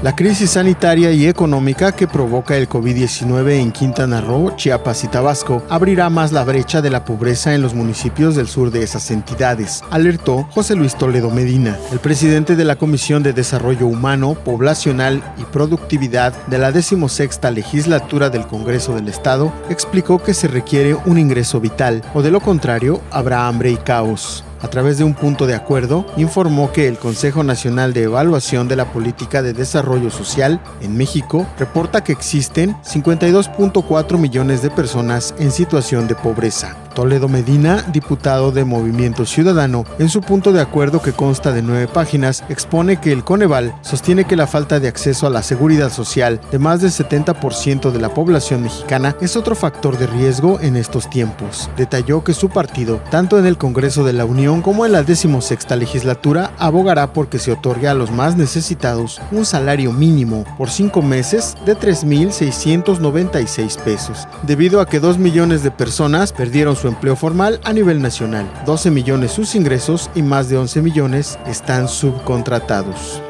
La crisis sanitaria y económica que provoca el COVID-19 en Quintana Roo, Chiapas y Tabasco abrirá más la brecha de la pobreza en los municipios del sur de esas entidades, alertó José Luis Toledo Medina, el presidente de la Comisión de Desarrollo Humano, Poblacional y Productividad de la decimosexta legislatura del Congreso del Estado, explicó que se requiere un ingreso vital, o de lo contrario habrá hambre y caos a través de un punto de acuerdo, informó que el Consejo Nacional de Evaluación de la Política de Desarrollo Social en México reporta que existen 52.4 millones de personas en situación de pobreza. Toledo Medina, diputado de Movimiento Ciudadano, en su punto de acuerdo que consta de nueve páginas, expone que el Coneval sostiene que la falta de acceso a la seguridad social de más del 70% de la población mexicana es otro factor de riesgo en estos tiempos. Detalló que su partido, tanto en el Congreso de la Unión como en la decimosexta legislatura, abogará porque se otorgue a los más necesitados un salario mínimo por cinco meses de 3.696 pesos, debido a que dos millones de personas perdieron empleo formal a nivel nacional, 12 millones sus ingresos y más de 11 millones están subcontratados.